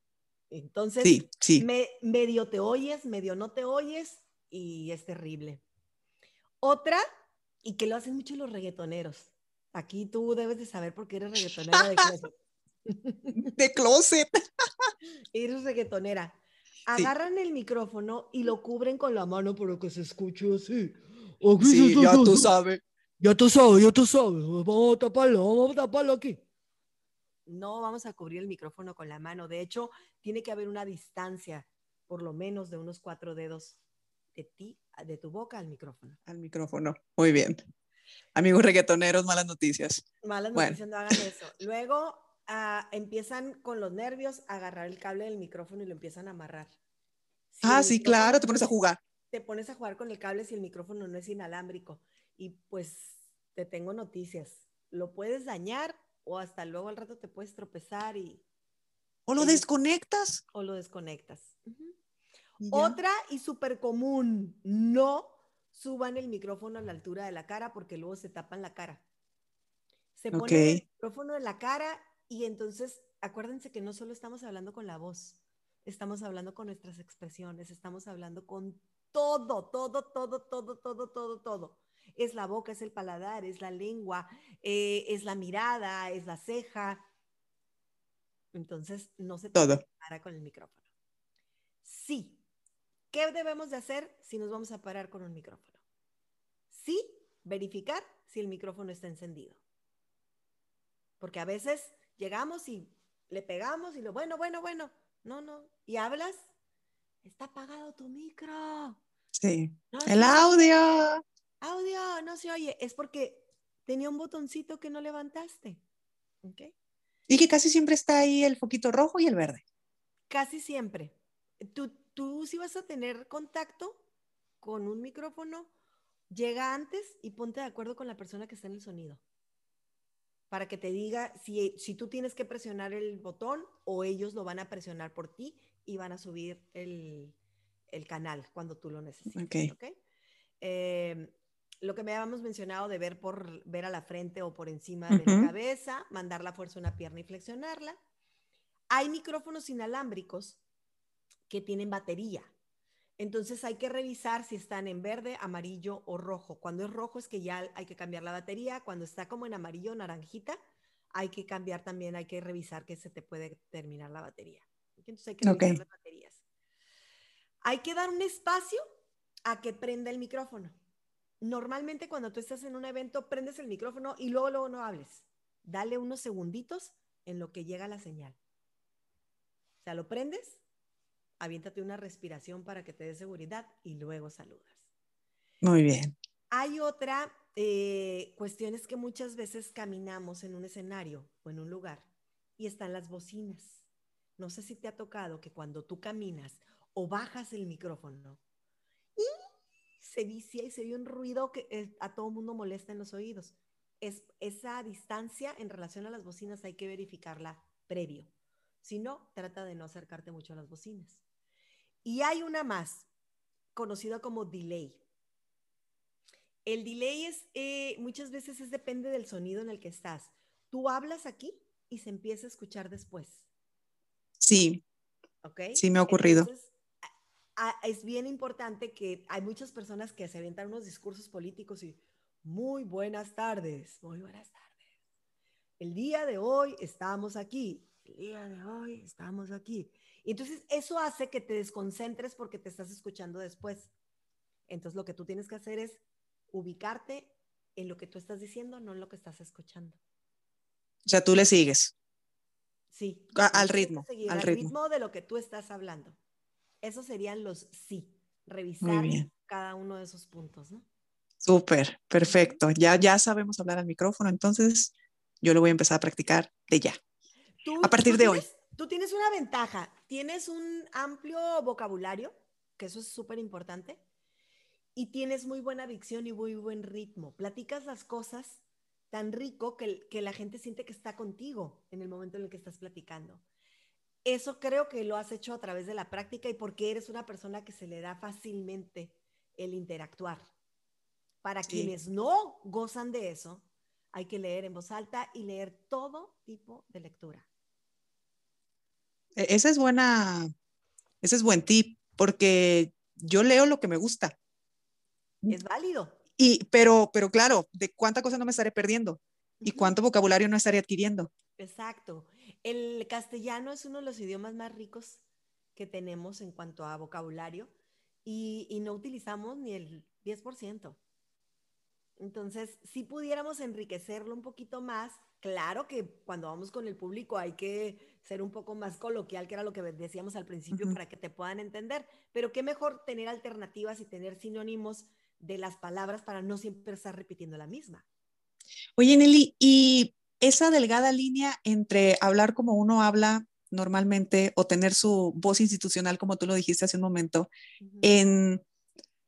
Entonces, sí, medio te oyes, medio no te oyes y es terrible. Otra y que lo hacen mucho los reggaetoneros. Aquí tú debes de saber por qué eres reggaetonera de (laughs) closet. de closet. (laughs) eres reggaetonera. Agarran el micrófono y lo cubren con la mano para que se escuche así. Sí, ya tú sabes. Ya tú sabes, ya tú sabes. Vamos a taparlo, vamos a taparlo aquí. No vamos a cubrir el micrófono con la mano. De hecho, tiene que haber una distancia, por lo menos de unos cuatro dedos de ti de tu boca al micrófono. Al micrófono. Muy bien. Amigos reggaetoneros, malas noticias. Malas noticias, no hagan eso. Luego ah, empiezan con los nervios a agarrar el cable del micrófono y lo empiezan a amarrar. ah, sí, claro, te pones a jugar. Te pones a jugar con el cable si el micrófono no es inalámbrico. Y pues te tengo noticias. Lo puedes dañar o hasta luego al rato te puedes tropezar y... O lo desconectas. O lo desconectas. Otra y súper común, no suban el micrófono a la altura de la cara porque luego se tapan la cara. Se pone el micrófono en la cara y entonces acuérdense que no solo estamos hablando con la voz, estamos hablando con nuestras expresiones, estamos hablando con todo, todo, todo, todo, todo, todo, todo. Es la boca, es el paladar, es la lengua, eh, es la mirada, es la ceja. Entonces, no se todo. cara con el micrófono. Sí, ¿Qué debemos de hacer si nos vamos a parar con un micrófono? Sí, verificar si el micrófono está encendido. Porque a veces llegamos y le pegamos y lo, bueno, bueno, bueno, no, no, y hablas, está apagado tu micro. Sí, el audio. Audio, no se oye, es porque tenía un botoncito que no levantaste. ¿Ok? Y que casi siempre está ahí el foquito rojo y el verde. Casi siempre. Tú, tú si vas a tener contacto con un micrófono, llega antes y ponte de acuerdo con la persona que está en el sonido. Para que te diga si, si tú tienes que presionar el botón o ellos lo van a presionar por ti y van a subir el, el canal cuando tú lo necesites. Okay. Em, lo que me habíamos mencionado de ver por ver a la frente o por encima de la cabeza, mandar la fuerza a una pierna y flexionarla. Hay micrófonos inalámbricos que tienen batería. Entonces hay que revisar si están en verde, amarillo o rojo. Cuando es rojo es que ya hay que cambiar la batería. Cuando está como en amarillo o naranjita, hay que cambiar también, hay que revisar que se te puede terminar la batería. Entonces hay que revisar las baterías. Hay que dar un espacio a que prenda el micrófono. Normalmente cuando tú estás en un evento, prendes el micrófono y luego, luego no hables. Dale unos segunditos en lo que llega la señal. O sea, lo prendes, aviéntate una respiración para que te dé seguridad y luego saludas. Muy bien. Hay otra eh, cuestión es que muchas veces caminamos en un escenario o en un lugar y están las bocinas. No sé si te ha tocado que cuando tú caminas o bajas el micrófono y se vicia y se oye un ruido que eh, a todo mundo molesta en los oídos. Es, esa distancia en relación a las bocinas hay que verificarla previo. Si no, trata de no acercarte mucho a las bocinas. Y hay una más, conocida como delay. El delay es, eh, muchas veces es depende del sonido en el que estás. Tú hablas aquí y se empieza a escuchar después. Sí. ¿Ok? Sí, me ha ocurrido. Es bien importante que hay muchas personas que se avientan unos discursos políticos y muy buenas tardes, muy buenas tardes. El día de hoy estamos aquí, el día de hoy estamos aquí. Y entonces eso hace que te desconcentres porque te estás escuchando después. Entonces lo que tú tienes que hacer es ubicarte en lo que tú estás diciendo, no en lo que estás escuchando. O sea, tú le sigues. Sí. al ritmo. al ritmo. de lo que tú estás hablando. Esos serían los sí. Revisar cada uno de esos puntos, ¿no? Súper, perfecto. Ya, ya sabemos hablar al micrófono, entonces yo lo voy a empezar a practicar de ya. a partir de hoy. Tú tienes una ventaja, tienes un amplio vocabulario, que eso es súper importante, y tienes muy buena dicción y muy buen ritmo. Platicas las cosas tan rico que, que la gente siente que está contigo en el momento en el que estás platicando. Eso creo que lo has hecho a través de la práctica y porque eres una persona que se le da fácilmente el interactuar. Para quienes no gozan de eso, hay que leer en voz alta y leer todo tipo de lectura. E, esa es buena, ese es buen tip, porque yo leo lo que me gusta. Es válido. Y, pero, pero claro, ¿de cuánta cosa no me estaré perdiendo? ¿Y cuánto vocabulario no estaré adquiriendo? Exacto. El castellano es uno de los idiomas más ricos que tenemos en cuanto a vocabulario y, y no utilizamos ni el 10%. Entonces, si pudiéramos enriquecerlo un poquito más, claro que cuando vamos con el público hay que ser un poco más coloquial, que era lo que decíamos al principio, para que te puedan entender, pero qué mejor tener alternativas y tener sinónimos de las palabras para no siempre estar repitiendo la misma. Oye, Nelly, y esa delgada línea entre hablar como uno habla normalmente o tener su voz institucional, como tú lo dijiste hace un momento, en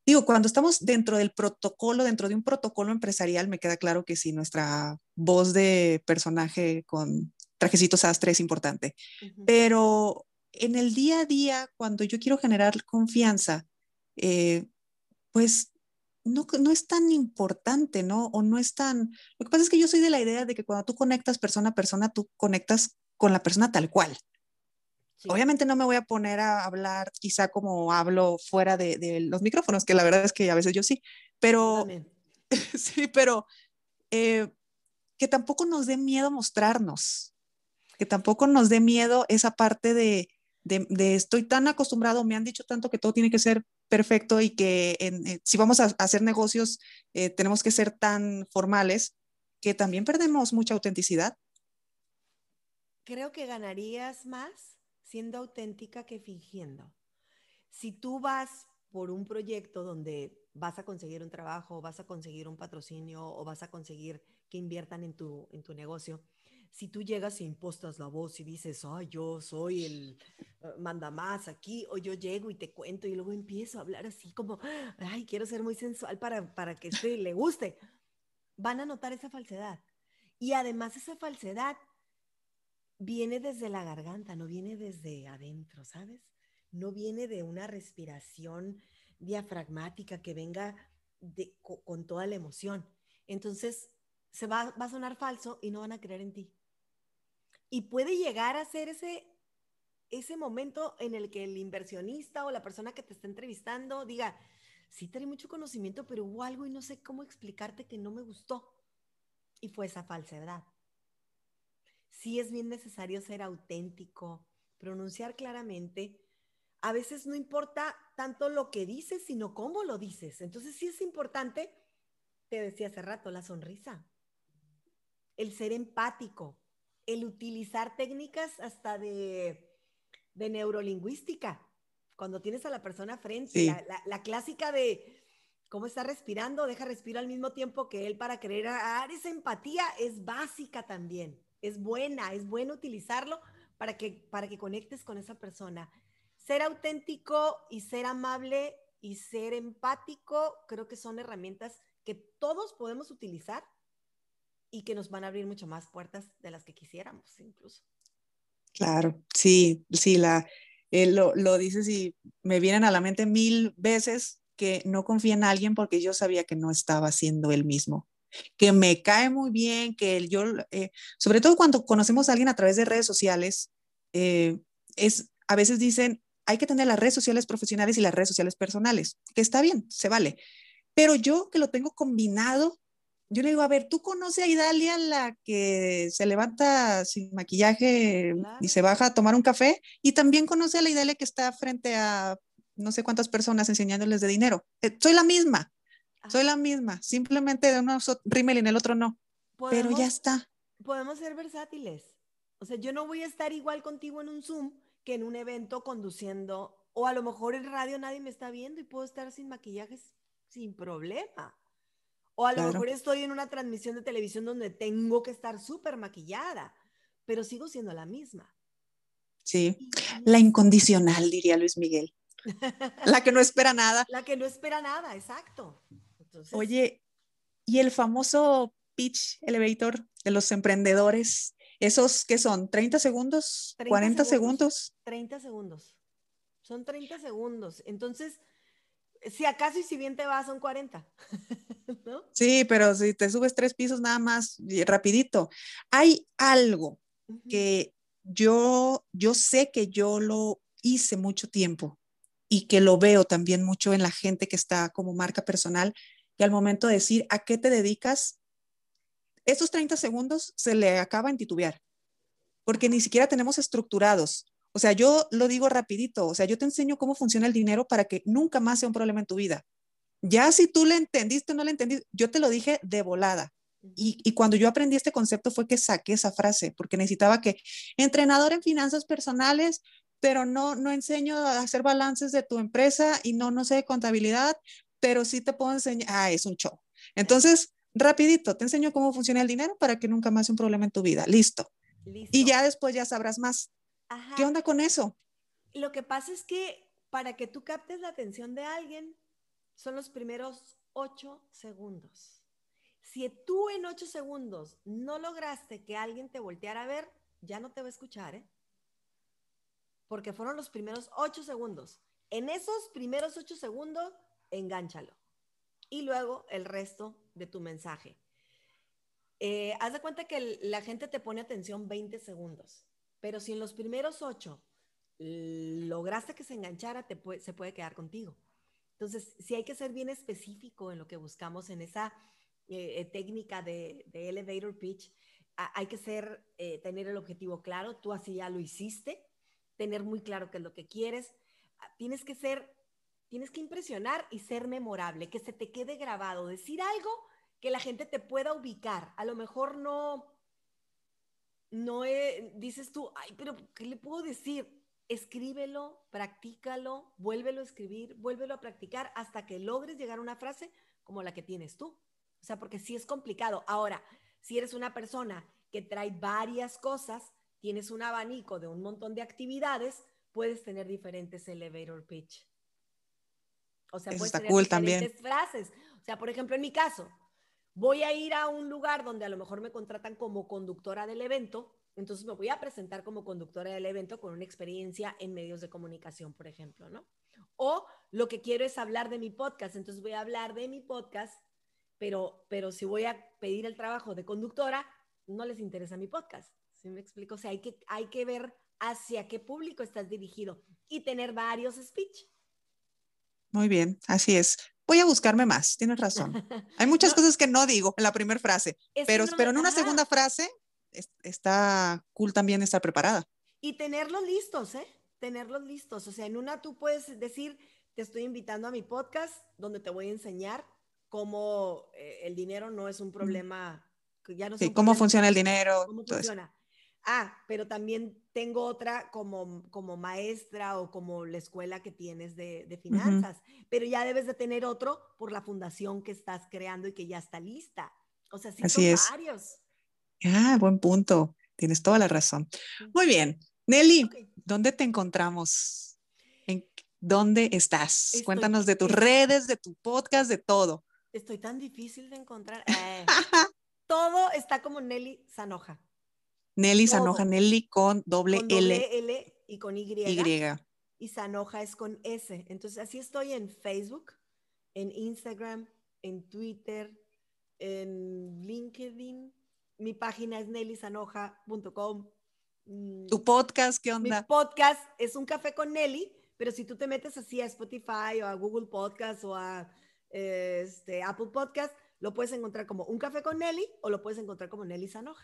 digo, cuando estamos dentro del protocolo, dentro de un protocolo empresarial, me queda claro que sí, nuestra voz de personaje con trajecitos astre es importante. Pero en el día a día, cuando yo quiero generar confianza, eh, pues no, no, es tan importante, ¿no? O no es tan... Lo que pasa es que yo soy de la idea de que cuando tú conectas persona a persona, tú conectas con la persona tal cual. Obviamente no me voy a poner a hablar quizá como hablo fuera de, los micrófonos, que la verdad es que a veces yo sí, pero (laughs) sí, pero eh, que tampoco nos dé miedo mostrarnos, que tampoco nos dé miedo esa parte de, estoy tan acostumbrado, me han dicho tanto que todo tiene que ser perfecto y que eh, si vamos a, hacer negocios eh, tenemos que ser tan formales que también perdemos mucha autenticidad. Creo que ganarías más siendo auténtica que fingiendo. Si tú vas por un proyecto donde vas a conseguir un trabajo, vas a conseguir un patrocinio o vas a conseguir que inviertan en tu, en tu negocio, si tú llegas e impostas la voz y dices, ay, yo soy el uh, manda más aquí, o yo llego y te cuento y luego empiezo a hablar así como, ay, quiero ser muy sensual para, para que este le guste, van a notar esa falsedad. Y además esa falsedad viene desde la garganta, no viene desde adentro, ¿sabes? No viene de una respiración diafragmática que venga con, toda la emoción. Entonces, se va, a sonar falso y no van a creer en ti. Y puede llegar a ser ese, ese momento en el que el inversionista o la persona que te está entrevistando diga, sí tengo mucho conocimiento, pero hubo algo y no sé cómo explicarte que no me gustó. Y fue esa falsedad sí es bien necesario ser auténtico, pronunciar claramente. A veces no importa tanto lo que dices, sino cómo lo dices. Entonces sí es importante, te decía hace rato, la sonrisa, el ser empático, el utilizar técnicas hasta de, neurolingüística. Cuando tienes a la persona frente, la, clásica de cómo está respirando, deja respirar al mismo tiempo que él para querer dar esa empatía es básica también es buena, es bueno utilizarlo para que, para que conectes con esa persona. Ser auténtico y ser amable y ser empático creo que son herramientas que todos podemos utilizar y que nos van a abrir mucho más puertas de las que quisiéramos incluso. Claro, sí, sí, la, eh, lo, lo, dices y me vienen a la mente mil veces que no confía en alguien porque yo sabía que no estaba siendo él mismo, que me cae muy bien, que yo, eh, sobre todo cuando conocemos a alguien a través de redes sociales, eh, es, a veces dicen, hay que tener las redes sociales profesionales y las redes sociales personales, que está bien, se vale. Pero yo que lo tengo combinado, yo le digo, a ver, ¿tú conoces a Idalia, la que se levanta sin maquillaje y se baja a tomar un café? Y también conoce a la Idalia que está frente a no sé cuántas personas enseñándoles de dinero. Eh, soy la misma, soy la misma. Simplemente de uno rímel y en el otro no. Pero ya está. Podemos ser versátiles. O sea, yo no voy a estar igual contigo en un Zoom que en un evento conduciendo, o a lo mejor en radio nadie me está viendo y puedo estar sin maquillajes sin problema. O a lo mejor estoy en una transmisión de televisión donde tengo que estar súper maquillada, pero sigo siendo la misma. Sí, la incondicional, diría Luis Miguel. la que no espera nada. (laughs) La que no espera nada, exacto. Oye, y el famoso pitch elevator de los emprendedores, esos que son 30 segundos, 40 segundos, 30 segundos. Son 30 segundos. Entonces, si acaso y si bien te va, son 40. (laughs) Sí, pero si te subes tres pisos nada más, rapidito. Hay algo que yo, yo sé que yo lo hice mucho tiempo y que lo veo también mucho en la gente que está como marca personal, que al momento de decir a qué te dedicas, esos 30 segundos se le acaba en titubear, porque ni siquiera tenemos estructurados. O sea, yo lo digo rapidito, o sea, yo te enseño cómo funciona el dinero para que nunca más sea un problema en tu vida. Ya si tú le entendiste o no le entendiste, yo te lo dije de volada. Y, y, cuando yo aprendí este concepto fue que saqué esa frase, porque necesitaba que entrenador en finanzas personales, pero no, no enseño a hacer balances de tu empresa y no, no sé de contabilidad, pero sí te puedo enseñar, ah, es un show. Entonces, rapidito, te enseño cómo funciona el dinero para que nunca más sea un problema en tu vida. Listo. Y ya después ya sabrás más. ¿Qué onda con eso? Lo que pasa es que para que tú captes la atención de alguien, son los primeros ocho segundos. Si tú en ocho segundos no lograste que alguien te volteara a ver, ya no te va a escuchar, ¿eh? porque fueron los primeros ocho segundos. En esos primeros ocho segundos, engánchalo. Y luego el resto de tu mensaje. Eh, haz de cuenta que la gente te pone atención 20 segundos, pero si en los primeros ocho lograste que se enganchara, se puede quedar contigo. Entonces, si hay que ser bien específico en lo que buscamos en esa eh, eh, técnica de, elevator pitch. hay que ser, tener el objetivo claro. Tú así ya lo hiciste tener muy claro qué es lo que quieres. Ah, tienes que ser, tienes que impresionar y ser memorable, que se te quede grabado, decir algo que la gente te pueda ubicar. A lo mejor no, no dices tú, ay, pero ¿qué le puedo decir? Escríbelo, practícalo, vuélvelo a escribir, vuélvelo a practicar hasta que logres llegar a una frase como la que tienes tú. O sea, porque sí es complicado. Ahora, si eres una persona que trae varias cosas, tienes un abanico de un montón de actividades, puedes tener diferentes elevator pitch. O sea, puedes tener diferentes frases. O sea, por ejemplo, en mi caso, voy a ir a un lugar donde a lo mejor me contratan como conductora del evento, entonces me voy a presentar como conductora del evento con una experiencia en medios de comunicación, por ejemplo, ¿no? O lo que quiero es hablar de mi podcast, entonces voy a hablar de mi podcast, pero, pero si voy a pedir el trabajo de conductora, no les interesa mi podcast. ¿Sí me explico? O sea, hay que, hay que ver hacia qué público estás dirigido y tener varios speech. Muy bien, así es. Voy a buscarme más, tienes razón. Hay (laughs) muchas cosas que no digo en la primera frase, pero, pero en una segunda frase está cool también estar preparada. Y tenerlos listos, ¿eh? Tenerlos listos. O sea, en una tú puedes decir, te estoy invitando a mi podcast donde te voy a enseñar cómo eh, el dinero no es un problema. Ya no sí, cómo funciona el dinero. ¿Cómo funciona? Ah, pero también tengo otra como, como maestra o como la escuela que tienes de, finanzas, pero ya debes de tener otro por la fundación que estás creando y que ya está lista. O sea, sí Así son es. varios. Ah, buen punto. Tienes toda la razón. Muy bien. Nelly, ¿dónde te encontramos? ¿En dónde estás? Cuéntanos de tus redes, de tu podcast, de todo. Estoy tan difícil de encontrar. (laughs) Eh, todo está como Nelly Sanoja. Nelly Sanoja, Nelly con doble, L. L y con Y. Y. Y Sanoja es con S. Entonces, así estoy en Facebook, en Instagram, en Twitter, en LinkedIn. Mi página es nellysanoja.com. Mm, ¿Tu podcast qué onda? Mi podcast es un café con Nelly, pero si tú te metes así a Spotify o a Google Podcast o a este, Apple Podcast, lo puedes encontrar como un café con Nelly o lo puedes encontrar como Nelly Sanoja.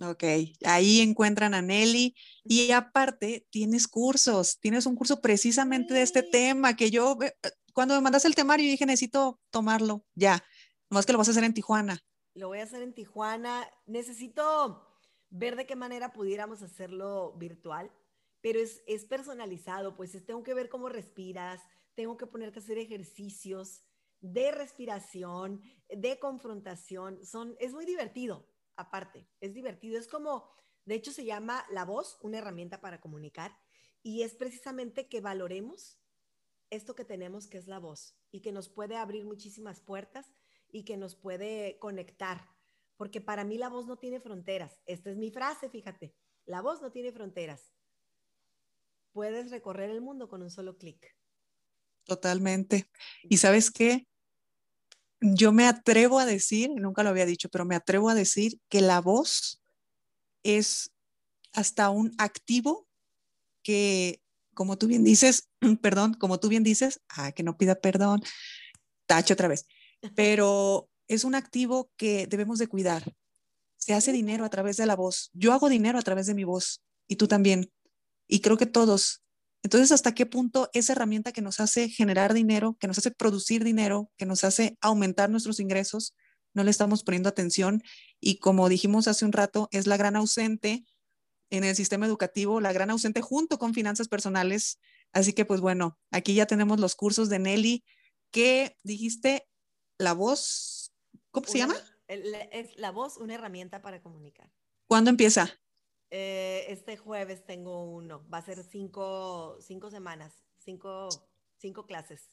Ok, ahí encuentran a Nelly y aparte tienes cursos, tienes un curso precisamente de este tema que yo, eh, cuando me mandas el temario, dije, necesito tomarlo ya, nomás que lo vas a hacer en Tijuana. Lo voy a hacer en Tijuana, necesito ver de qué manera pudiéramos hacerlo virtual, pero es, es personalizado, pues tengo que ver cómo respiras, tengo que ponerte a hacer ejercicios de respiración, de confrontación, son, es muy divertido aparte, es divertido, es como, de hecho se llama la voz, una herramienta para comunicar, y es precisamente que valoremos esto que tenemos, que es la voz, y que nos puede abrir muchísimas puertas y que nos puede conectar, porque para mí la voz no tiene fronteras. Esta es mi frase, fíjate, la voz no tiene fronteras. Puedes recorrer el mundo con un solo clic. Totalmente. ¿Y sabes qué? Yo me atrevo a decir, nunca lo había dicho, pero me atrevo a decir que la voz es hasta un activo que, como tú bien dices, (clears throat) perdón, como tú bien dices, ah, que no pida perdón, tacho otra vez, pero es un activo que debemos de cuidar. Se hace dinero a través de la voz. Yo hago dinero a través de mi voz y tú también. Y creo que todos entonces, ¿hasta qué punto esa herramienta que nos hace generar dinero, que nos hace producir dinero, que nos hace aumentar nuestros ingresos, no le estamos poniendo atención? Y como dijimos hace un rato, es la gran ausente en el sistema educativo, la gran ausente junto con finanzas personales. Así que, pues bueno, aquí ya tenemos los cursos de Nelly, que dijiste, la voz, ¿cómo se llama? Es la voz, una herramienta para comunicar. ¿Cuándo empieza? Eh, este jueves tengo uno. Va a ser cinco, cinco semanas, cinco, cinco clases.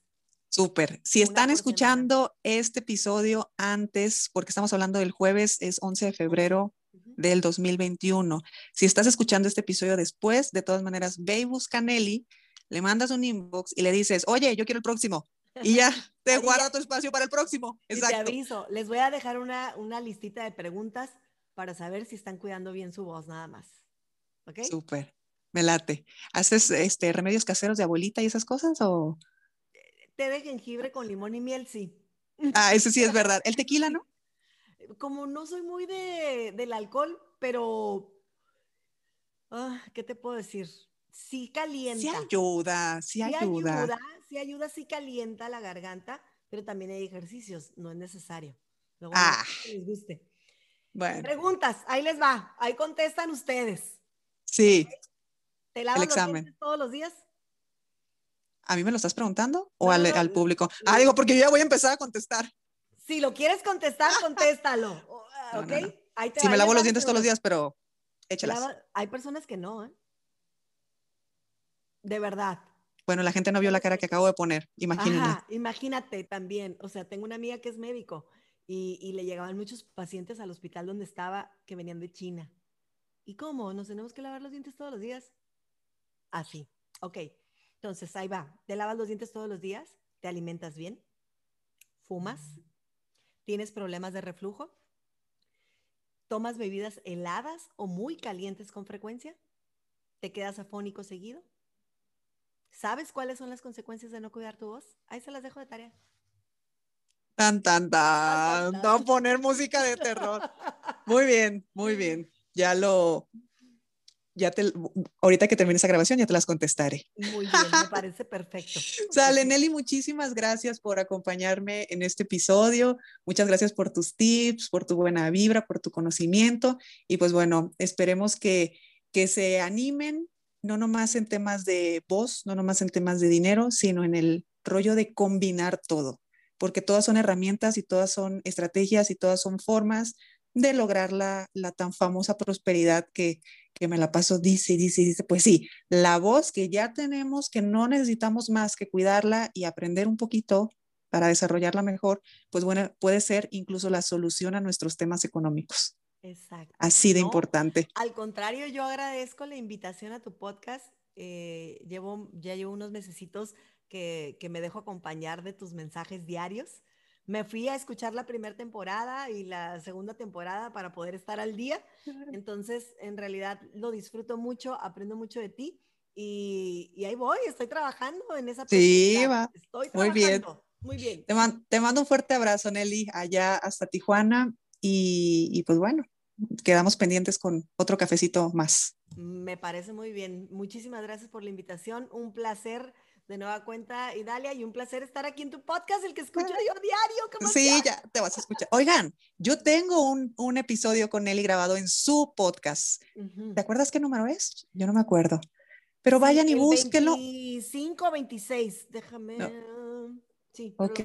Súper. Si están escuchando este episodio antes, porque estamos hablando del jueves, es 11 de febrero del 2021. Si estás escuchando este episodio después, de todas maneras, ve y busca a Nelly, le mandas un inbox y le dices, oye, yo quiero el próximo. Y ya (laughs) te guarda tu espacio para el próximo. Exacto. te aviso, les voy a dejar una, una listita de preguntas para saber si están cuidando bien su voz nada más. ¿Ok? Súper, me late. ¿Haces este, remedios caseros de abuelita y esas cosas o...? Té de jengibre con limón y miel, sí. Ah, eso sí es (laughs) verdad. ¿El tequila, no? Como no soy muy de, del alcohol, pero... Ah, ¿Qué te puedo decir? Sí calienta. Sí ayuda, sí, ayuda. ayuda. Sí ayuda, sí calienta la garganta, pero también hay ejercicios, no es necesario. Luego, ah. les guste. Preguntas, ahí les va, ahí contestan ustedes. Sí. ¿Te lavas examen. todos los días? ¿A mí me lo estás preguntando o al, público? Ah, digo, porque yo ya voy a empezar a contestar. Si lo quieres contestar, (laughs) contéstalo. ¿Ok? sí, me lavo los dientes todos los días, pero échalas. Hay personas que no, ¿eh? De verdad. Bueno, la gente no vio la cara que acabo de poner, imagínate. imagínate también. O sea, tengo una amiga que es médico y, le llegaban muchos pacientes al hospital donde estaba que venían de China. ¿Y cómo? ¿Nos tenemos que lavar los dientes todos los días? Así. Ok. Entonces, ahí va. ¿Te lavas los dientes todos los días? ¿Te alimentas bien? ¿Fumas? ¿Tienes problemas de reflujo? ¿Tomas bebidas heladas o muy calientes con frecuencia? ¿Te quedas afónico seguido? ¿Sabes cuáles son las consecuencias de no cuidar tu voz? Ahí se las dejo de tarea. Tan, tan, tan. No poner música de terror. (laughs) Muy bien, muy bien. Ya lo, ya te, ahorita que termine esa grabación ya te las contestaré. Muy bien, me parece perfecto. (laughs) Sale, Nelly, muchísimas gracias por acompañarme en este episodio. Muchas gracias por tus tips, por tu buena vibra, por tu conocimiento. Y pues bueno, esperemos que, que se animen, no nomás en temas de voz, no nomás en temas de dinero, sino en el rollo de combinar todo porque todas son herramientas y todas son estrategias y todas son formas de lograr la, tan famosa prosperidad que, que me la paso, dice, dice, dice, pues sí, la voz que ya tenemos, que no necesitamos más que cuidarla y aprender un poquito para desarrollarla mejor, pues bueno, puede ser incluso la solución a nuestros temas económicos. Exacto. Así de importante. Al contrario, yo agradezco la invitación a tu podcast. Eh, llevo, ya llevo unos mesecitos que, que me dejo acompañar de tus mensajes diarios. Me fui a escuchar la primera temporada y la segunda temporada para poder estar al día. Entonces, en realidad lo disfruto mucho, aprendo mucho de ti y, y ahí voy, estoy trabajando en esa Sí, va. Estoy Muy bien. Muy bien. Te, te, mando un fuerte abrazo, Nelly, allá hasta Tijuana y, y pues bueno, quedamos pendientes con otro cafecito más. Me parece muy bien. Muchísimas gracias por la invitación. Un placer de nueva cuenta, Idalia, y un placer estar aquí en tu podcast, el que escucho yo diario. Sí, ya te vas a escuchar. Oigan, yo tengo un, un episodio con Nelly grabado en su podcast. ¿Te acuerdas qué número es? Yo no me acuerdo. Pero sí, vayan y búsquenlo. 25 26, déjame. No. Sí, ok.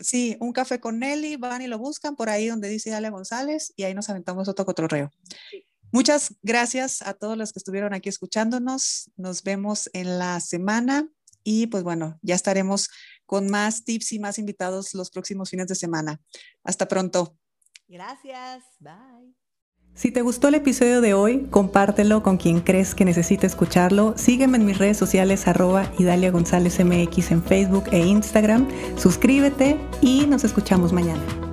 Sí, un café con Nelly, van y lo buscan por ahí donde dice Ale González y ahí nos aventamos otro cotorreo. Sí. Muchas gracias a todos los que estuvieron aquí escuchándonos. Nos vemos en la semana y pues bueno, ya estaremos con más tips y más invitados los próximos fines de semana. Hasta pronto. Gracias. Bye. Si te gustó el episodio de hoy, compártelo con quien crees que necesite escucharlo. Sígueme en mis redes sociales arroba Idalia González MX en Facebook e Instagram. Suscríbete y nos escuchamos mañana.